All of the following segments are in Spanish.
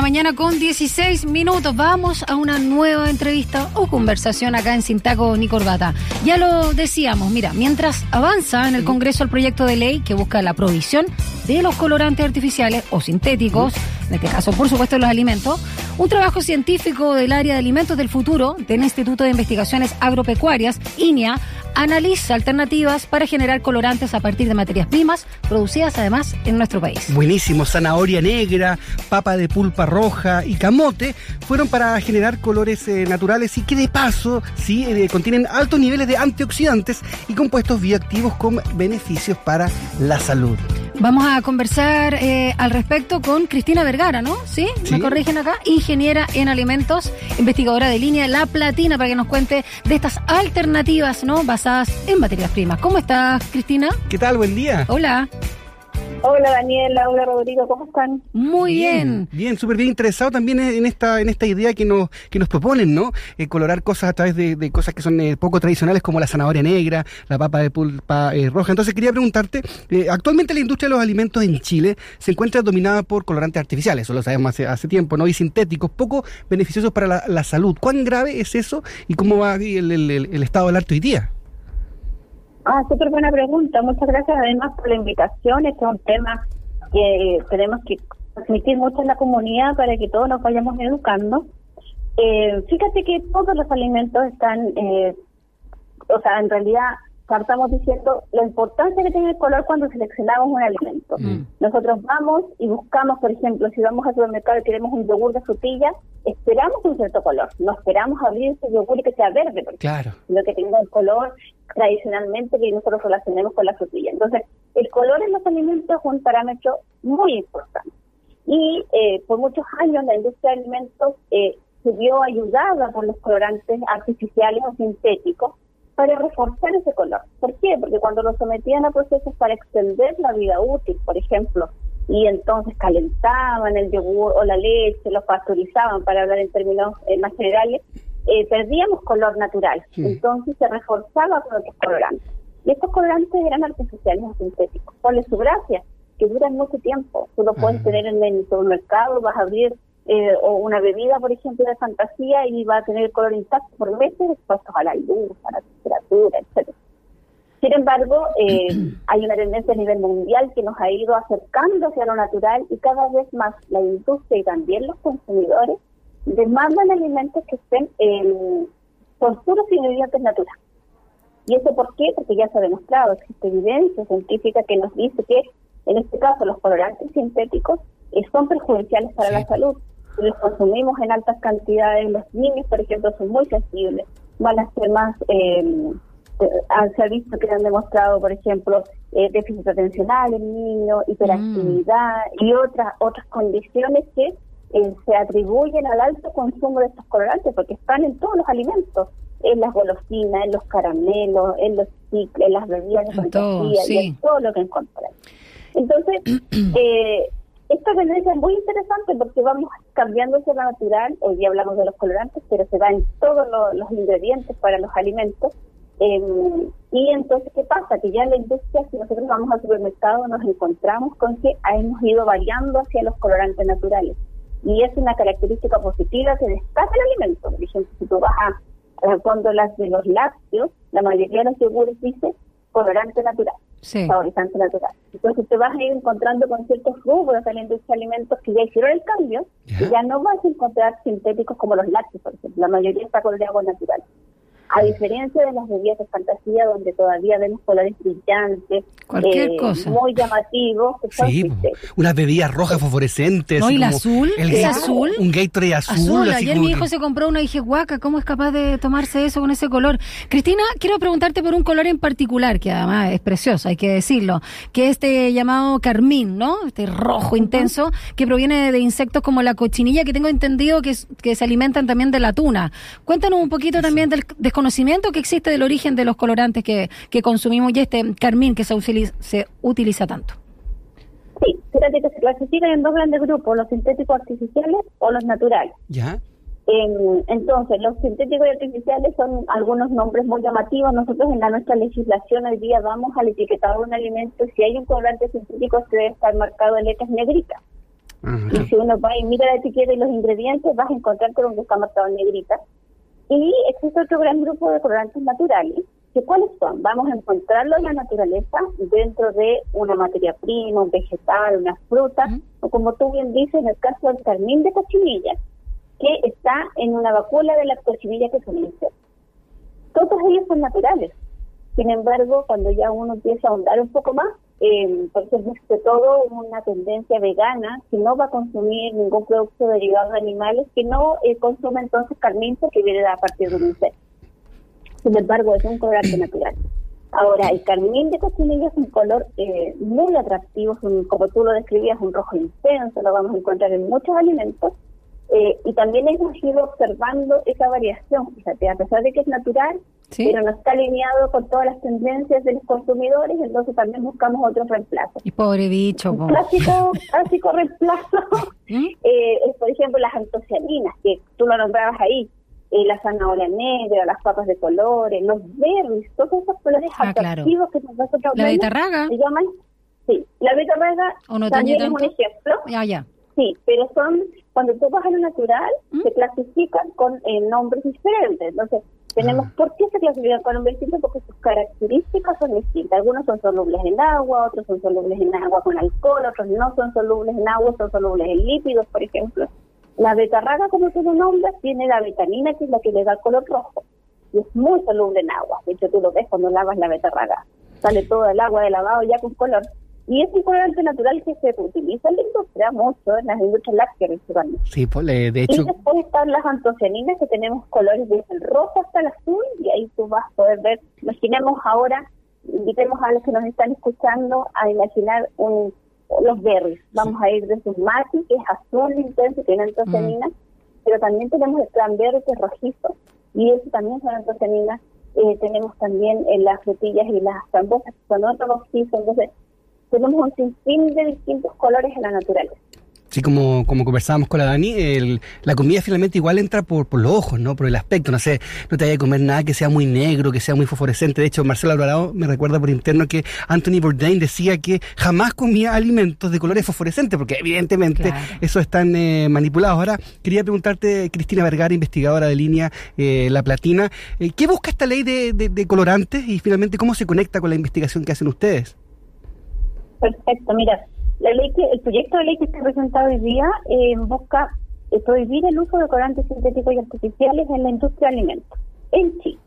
la mañana con 16 minutos. Vamos a una nueva entrevista o conversación acá en Sintaco ni Corbata. Ya lo decíamos, mira, mientras avanza en el Congreso el proyecto de ley que busca la provisión de los colorantes artificiales o sintéticos, en este caso, por supuesto, los alimentos, un trabajo científico del área de alimentos del futuro del Instituto de Investigaciones Agropecuarias, INIA, analiza alternativas para generar colorantes a partir de materias primas producidas además en nuestro país. Buenísimo, zanahoria negra, papa de pulpa roja y camote fueron para generar colores eh, naturales y que de paso sí eh, contienen altos niveles de antioxidantes y compuestos bioactivos con beneficios para la salud. Vamos a conversar eh, al respecto con Cristina Vergara, ¿no? ¿Sí? ¿Me corrigen acá? Ingeniera en alimentos, investigadora de línea La Platina, para que nos cuente de estas alternativas, ¿no? Basadas en materias primas. ¿Cómo estás, Cristina? ¿Qué tal? Buen día. Hola. Hola Daniela, hola Rodrigo, ¿cómo están? Muy bien. Bien, súper bien interesado también en esta en esta idea que nos que nos proponen, ¿no? Eh, colorar cosas a través de, cosas que son eh, poco tradicionales como la zanahoria negra, la papa de pulpa eh, roja. Entonces quería preguntarte, actualmente la industria de los alimentos en Chile se encuentra dominada por colorantes artificiales, eso lo sabemos hace, hace tiempo, ¿no? Y sintéticos, poco beneficiosos para la, salud. ¿Cuán grave es eso y cómo va el, el, el estado del arte hoy día? Ah, súper buena pregunta. Muchas gracias además por la invitación. Este es un tema que tenemos que transmitir mucho en la comunidad para que todos nos vayamos educando. Eh, fíjate que todos los alimentos están, eh, o sea, en realidad estamos diciendo la importancia que tiene el color cuando seleccionamos un alimento. Mm. Nosotros vamos y buscamos, por ejemplo, si vamos al supermercado y queremos un yogur de frutilla, esperamos un cierto color. No esperamos abrir ese yogur y que sea verde, porque claro. lo que tenga el color tradicionalmente que nosotros relacionemos con la frutilla. Entonces, el color en los alimentos es un parámetro muy importante. Y eh, por muchos años la industria de alimentos eh, se vio ayudada por los colorantes artificiales o sintéticos para reforzar ese color. ¿Por qué? Porque cuando lo sometían a procesos para extender la vida útil, por ejemplo, y entonces calentaban el yogur o la leche, lo pasteurizaban, para hablar en términos eh, más generales, eh, perdíamos color natural. Entonces se reforzaba con otros colorantes. Y estos colorantes eran artificiales o sintéticos. ¿Cuál su gracia? Que duran mucho tiempo. Tú lo puedes tener en el supermercado, vas a abrir eh, o una bebida, por ejemplo, de fantasía y va a tener el color intacto por meses expuestos a la luz, a la temperatura, etcétera. Sin embargo, eh, hay una tendencia a nivel mundial que nos ha ido acercando hacia lo natural y cada vez más la industria y también los consumidores demandan alimentos que estén eh, con puros ingredientes naturales. ¿Y eso por qué? Porque ya se ha demostrado, existe evidencia científica que nos dice que, en este caso, los colorantes sintéticos eh, son perjudiciales para la salud los consumimos en altas cantidades, los niños, por ejemplo, son muy sensibles, van a ser más, eh, eh se ha visto que han demostrado, por ejemplo, eh, déficit atencional en niños, hiperactividad mm. y otras otras condiciones que eh, se atribuyen al alto consumo de estos colorantes, porque están en todos los alimentos, en las golosinas, en los caramelos, en los cicles, en las bebidas de fantasía, y en todo lo que encontramos. Entonces, eh, esta tendencia es muy interesante porque vamos cambiando hacia lo natural. Hoy día hablamos de los colorantes, pero se va en todos los, ingredientes para los alimentos. Em, y entonces, ¿qué pasa? Que ya en la industria, si nosotros vamos al supermercado, nos encontramos con que hemos ido variando hacia los colorantes naturales. Y es una característica positiva que destaca el alimento. Por ejemplo, si tú vas a, las de los lácteos, la mayoría de los yogures dice colorante natural sí. saborizante natural. Entonces te vas a ir encontrando con ciertos rubros de alimentos que ya hicieron el cambio y ya no vas a encontrar sintéticos como los lácteos, por ejemplo. La mayoría está con el agua natural. A diferencia de las bebidas de fantasía, donde todavía vemos colores brillantes, Cualquier eh, cosa. muy llamativos, sí, unas bebidas rojas fosforescentes. No, y el azul, el azul. Un Gatorade azul. azul. Ayer mi hijo se compró una y dije, guaca, ¿cómo es capaz de tomarse eso con ese color? Cristina, quiero preguntarte por un color en particular, que además es precioso, hay que decirlo, que es este llamado carmín, ¿no? Este rojo intenso, que proviene de insectos como la cochinilla, que tengo entendido que, que se alimentan también de la tuna. Cuéntanos un poquito también del conocimiento que existe del origen de los colorantes que, que consumimos y este carmín que se utiliza, se utiliza tanto. Sí, fíjate que se clasifican en dos grandes grupos, los sintéticos artificiales o los naturales. Ya. entonces, los sintéticos y artificiales son algunos nombres muy llamativos. Nosotros en la nuestra legislación hoy día vamos al etiquetado de un alimento y si hay un colorante sintético se debe estar marcado en letras negritas. Ah, Y si uno va y mira la etiqueta y los ingredientes, vas a encontrar con que está marcado en negrita. Y existe otro gran grupo de colorantes naturales, que cuáles son? Vamos a encontrarlo en la naturaleza dentro de una materia prima, un vegetal, una fruta, o como tú bien dices, en el caso del carmín de cochinilla, que está en una vacuola de la cochinilla que se dice. Todos ellos son naturales. Sin embargo, cuando ya uno empieza a ahondar un poco más, eh, por ejemplo, sobre todo una tendencia vegana que no va a consumir ningún producto derivado de animales, que no eh, consume entonces carmín que viene a partir de un insecto. Sin embargo, es un colorante natural. Ahora, el carmín de cochinilla es un color eh, muy atractivo, un- como tú lo describías, un rojo intenso, lo vamos a encontrar en muchos alimentos. Eh, y también hemos ido observando esa variación, fíjate, a pesar de que es natural, Sí. pero no está alineado con todas las tendencias de los consumidores, entonces también buscamos otros reemplazos. Y pobre bicho, po. Clásico, clásico reemplazo ¿Mm? eh, es, por ejemplo, las antocianinas, que tú lo nombrabas ahí, eh, la zanahoria negra, las papas de colores, los berries, todos esos colores Ah, claro. atractivos que nosotros La betarraga. se llaman, sí, la betarraga ¿O no también es un ejemplo, Ya, ya. Sí, pero son, cuando tú vas a lo natural, ¿Mm? se clasifican con eh, nombres diferentes, entonces tenemos, Ah. ¿por qué se clasifican con nombres distintos? Porque sus características son distintas, algunos son solubles en agua, otros son solubles en agua con alcohol, otros no son solubles en agua, son solubles en lípidos, por ejemplo. La betarraga, como tú lo nombras, tiene la betanina, que es la que le da color rojo. Y es muy soluble en agua. De hecho, tú lo ves cuando lavas la betarraga. Sale todo el agua de lavado ya con color. Y es un colorante natural que se utiliza en la industria mucho, en las industrias lácteas principalmente. Sí, pues, de Y hecho, después están las antocianinas, que tenemos colores desde el rojo hasta el azul, y ahí tú vas a poder ver, imaginemos ahora, invitemos a los que nos están escuchando a imaginar un, los berries. Vamos a ir desde un mati, que es azul intenso, tiene antocianinas, Mm. pero también tenemos el cranberry, que es rojizo, y eso también son antocianinas. Eh, tenemos también eh, las frutillas y las frambuesas, que son otro rojizo, entonces tenemos un sinfín de distintos colores en la naturaleza. Sí, como, como conversábamos con la Dani, el- la comida finalmente igual entra por, por los ojos, ¿no? Por el aspecto. No sé, no te vayas a comer nada que sea muy negro, que sea muy fosforescente. De hecho, Marcelo Alvarado me recuerda por interno que Anthony Bourdain decía que jamás comía alimentos de colores fosforescentes, porque evidentemente Claro. esos están eh, manipulados. Ahora, quería preguntarte, Cristina Vergara, investigadora de línea eh, La Platina, eh, ¿qué busca esta ley de, de- de colorantes y finalmente cómo se conecta con la investigación que hacen ustedes? Perfecto, mira, la ley que, el proyecto de ley que está presentado hoy día eh, busca eh, prohibir el uso de colorantes sintéticos y artificiales en la industria de alimentos en Chile.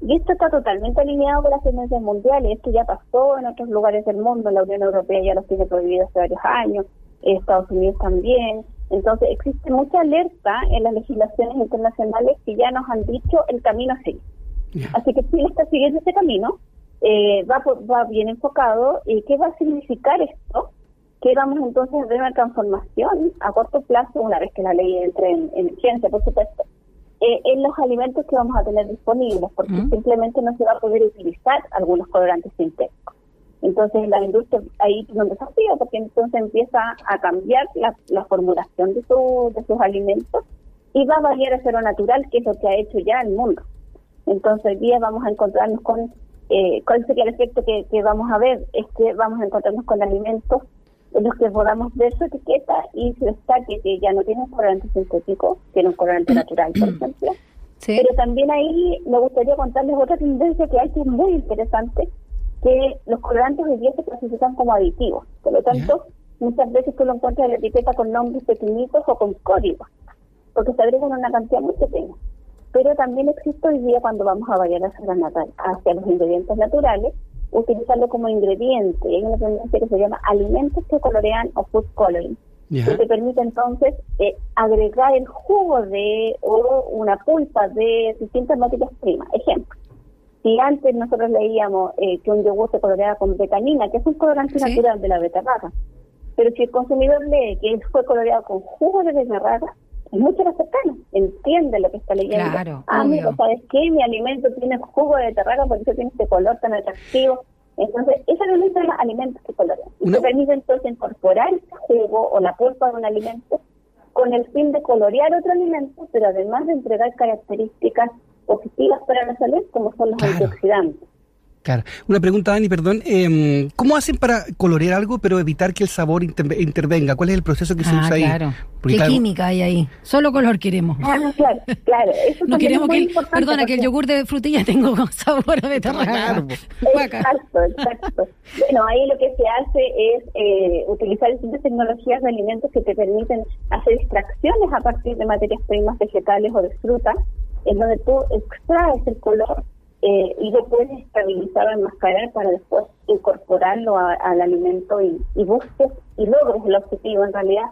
Y esto está totalmente alineado con las tendencias mundiales. Esto ya pasó en otros lugares del mundo. La Unión Europea ya los tiene prohibidos hace varios años. Estados Unidos también. Entonces existe mucha alerta en las legislaciones internacionales que ya nos han dicho el camino a seguir. Así que Chile está siguiendo ese camino, eh, va, va bien enfocado. ¿Y qué va a significar esto? Que vamos entonces a ver una transformación a corto plazo, una vez que la ley entre en, en vigencia, por supuesto, eh, en los alimentos que vamos a tener disponibles, porque Mm. simplemente no se va a poder utilizar algunos colorantes sintéticos. Entonces la industria ahí tiene un desafío, porque entonces empieza a cambiar la, la formulación de, su, de sus alimentos y va a variar a cero natural, que es lo que ha hecho ya el mundo. Entonces hoy día vamos a encontrarnos con, eh, ¿cuál sería el efecto que, que vamos a ver? Es que vamos a encontrarnos con alimentos en los que podamos ver su etiqueta y se destaque que ya no tiene un colorante sintético, tiene un colorante natural, por ejemplo. Sí. Pero también ahí me gustaría contarles otra tendencia que hay que es muy interesante, que los colorantes hoy día se clasifican como aditivos. Por lo tanto, muchas veces tú lo encuentras en la etiqueta con nombres pequeñitos o con códigos, porque se agregan una cantidad muy pequeña. Pero también existe hoy día cuando vamos a variar hacia, la nata- hacia los ingredientes naturales, utilizarlo como ingrediente. Hay una tendencia que se llama alimentos que colorean o food coloring que te permite entonces eh, agregar el jugo de o una pulpa de distintas materias primas. Ejemplo, si antes nosotros leíamos eh, que un yogur se coloreaba con betanina, que es un colorante Sí. natural de la betarraga, pero si el consumidor lee que fue coloreado con jugo de betarraga, es mucho más cercano, entiende lo que está leyendo. Claro, ah, mira, ¿sabes qué? Mi alimento tiene jugo de betarraga, por eso tiene este color tan atractivo. Entonces, ese alimento son los alimentos que colorean. Y te permite entonces incorporar ese jugo o la pulpa de un alimento con el fin de colorear otro alimento, pero además de entregar características positivas para la salud, como son los Claro. antioxidantes. Claro. Una pregunta, Dani, perdón. Eh, ¿Cómo hacen para colorear algo pero evitar que el sabor inter- intervenga? ¿Cuál es el proceso que se Ah, usa ahí? claro. Porque ¿Qué claro, química hay ahí? Solo color queremos. Ah, claro, claro. Eso No queremos es muy que, el- importante perdona, que el yogur de frutilla tenga sabor a Guaca. Exacto, exacto. Bueno, ahí lo que se hace es eh, utilizar distintas tecnologías de alimentos que te permiten hacer extracciones a partir de materias primas vegetales o de fruta, en donde tú extraes el color eh, y lo puedes estabilizar o enmascarar para después incorporarlo a- al alimento y, y busques y logres el objetivo en realidad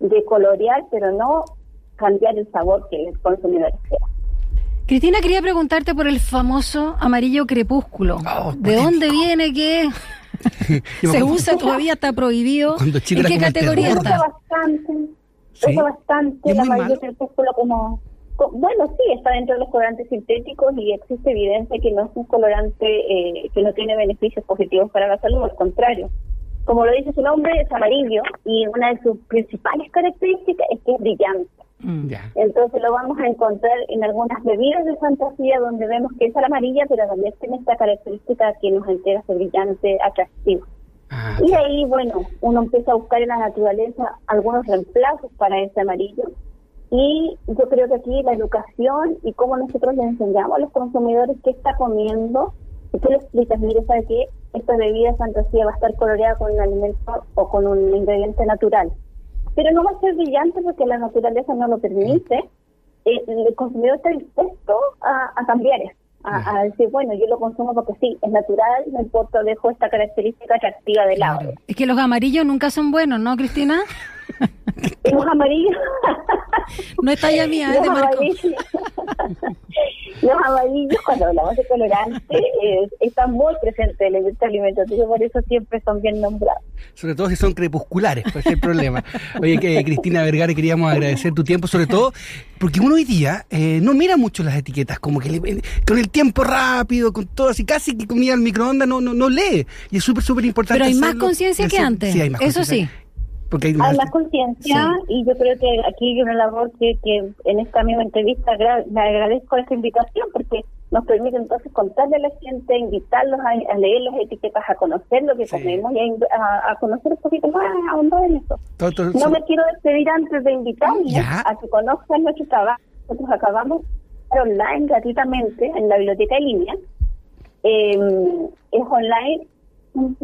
de colorear, pero no cambiar el sabor que el consumidor espera. Cristina, quería preguntarte por el famoso amarillo crepúsculo. Oh, ¿De dónde viene? ¿Qué se usa todavía? ¿Está prohibido? ¿En qué el categoría terror. usa está? bastante, ¿Sí? usa bastante ¿Es la muy mayoría malo? del crepúsculo como, co- bueno, sí, está dentro de los colorantes sintéticos y existe evidencia que no es un colorante eh, que no tiene beneficios positivos para la salud, al contrario. Como lo dice su nombre, es amarillo y una de sus principales características es que es brillante. Mm. Ya. Entonces lo vamos a encontrar en algunas bebidas de fantasía donde vemos que es a la amarilla, pero también tiene esta característica que nos entera ese brillante atractivo. Ah, Y ahí, bueno, uno empieza a buscar en la naturaleza algunos reemplazos para ese amarillo. Y yo creo que aquí la educación y cómo nosotros le enseñamos a los consumidores qué está comiendo, y tú le explicas, mire, ¿sabe qué? Esta bebida fantasía va a estar coloreada con un alimento o con un ingrediente natural. Pero no va a ser brillante porque la naturaleza no lo permite. Eh, el consumidor está dispuesto a, a cambiar eso, a, a decir, bueno, yo lo consumo porque sí, es natural, no importa, dejo esta característica atractiva de lado. Claro. Es que los amarillos nunca son buenos, ¿no, Cristina? Los amarillos. No es talla mía, es los, de Marco. amarillos los amarillos, cuando hablamos de colorante, eh, están muy presentes en el elemento alimentario, por eso siempre son bien nombrados. Sobre todo si son crepusculares, pues es el problema. Oye, que, Cristina Vergara, queríamos agradecer tu tiempo, sobre todo porque uno hoy día eh, no mira mucho las etiquetas, como que le- con el tiempo rápido, con todo así, casi que comida al microondas, no, no, no lee. Y es súper, súper importante. Pero hay más conciencia que antes. Sí, hay más Eso sí. Porque hay Hay más, conciencia y yo creo que aquí hay una labor que, que en esta misma entrevista le agradezco esta invitación porque nos permite entonces contarle a la gente, invitarlos a, a leer las etiquetas, a conocer lo que Sí. comemos y a, a- conocer un poquito más, a ahondar en eso. todo- todo- No me quiero despedir antes de invitarles Ya. a que conozcan nuestro trabajo. Nosotros acabamos de online gratuitamente en la biblioteca en línea. Eh, es online un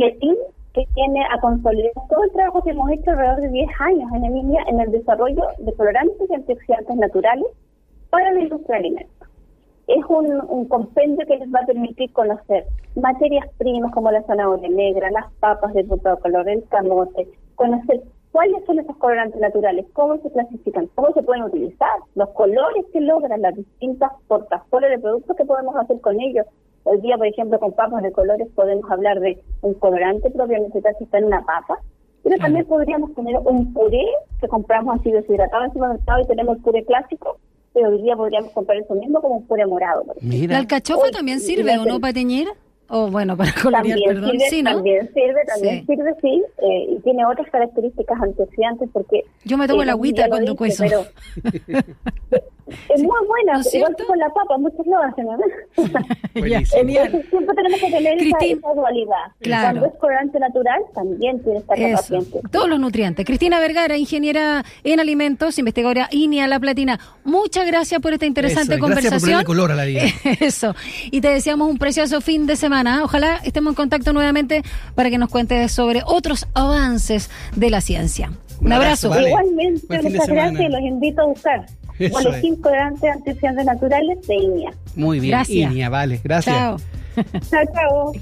que viene a consolidar todo el trabajo que hemos hecho alrededor de 10 años en línea en el desarrollo de colorantes y antioxidantes naturales para la industria de alimentos. Es un, un compendio que les va a permitir conocer materias primas como la zanahoria negra, las papas de color, el camote, conocer cuáles son esos colorantes naturales, cómo se clasifican, cómo se pueden utilizar, los colores que logran las distintas portafolios de productos que podemos hacer con ellos. Hoy día, por ejemplo, con papas de colores podemos hablar de un colorante propiamente tal si está en una papa, pero también podríamos tener un puré que compramos así deshidratado en supermercado y tenemos el puré clásico, pero hoy día podríamos comprar eso mismo como un puré morado. Mira. ¿La alcachofa Uy, también sirve o no para teñir? O bueno, para colorear, También perdón. sirve, Sí, ¿no? también sirve, también Sí. sirve, sí, eh, y tiene otras características antioxidantes porque... Yo me tomo eh, la agüita cuando cuezo. pero- es muy buena, ¿No es igual que con la papa, muchos lo hacen. Entonces siempre tenemos que tener esa, Cristín. esa dualidad. Claro. Cuando es colorante natural, también tiene esta Eso, capacidad. todos los nutrientes. Cristina Vergara, ingeniera en alimentos, investigadora INIA La Platina. Muchas gracias por esta interesante Eso, gracias por conversación. ponerle color a la vida. Eso. Y te deseamos un precioso fin de semana. Ojalá estemos en contacto nuevamente para que nos cuentes sobre otros avances de la ciencia. Un, Un abrazo. vale. Igualmente, muchas gracias y los invito a buscar Eso boletín colorantes antioxidantes naturales de INIA. Muy bien, Gracias. Inia, vale, gracias. Chao. Chao, chao.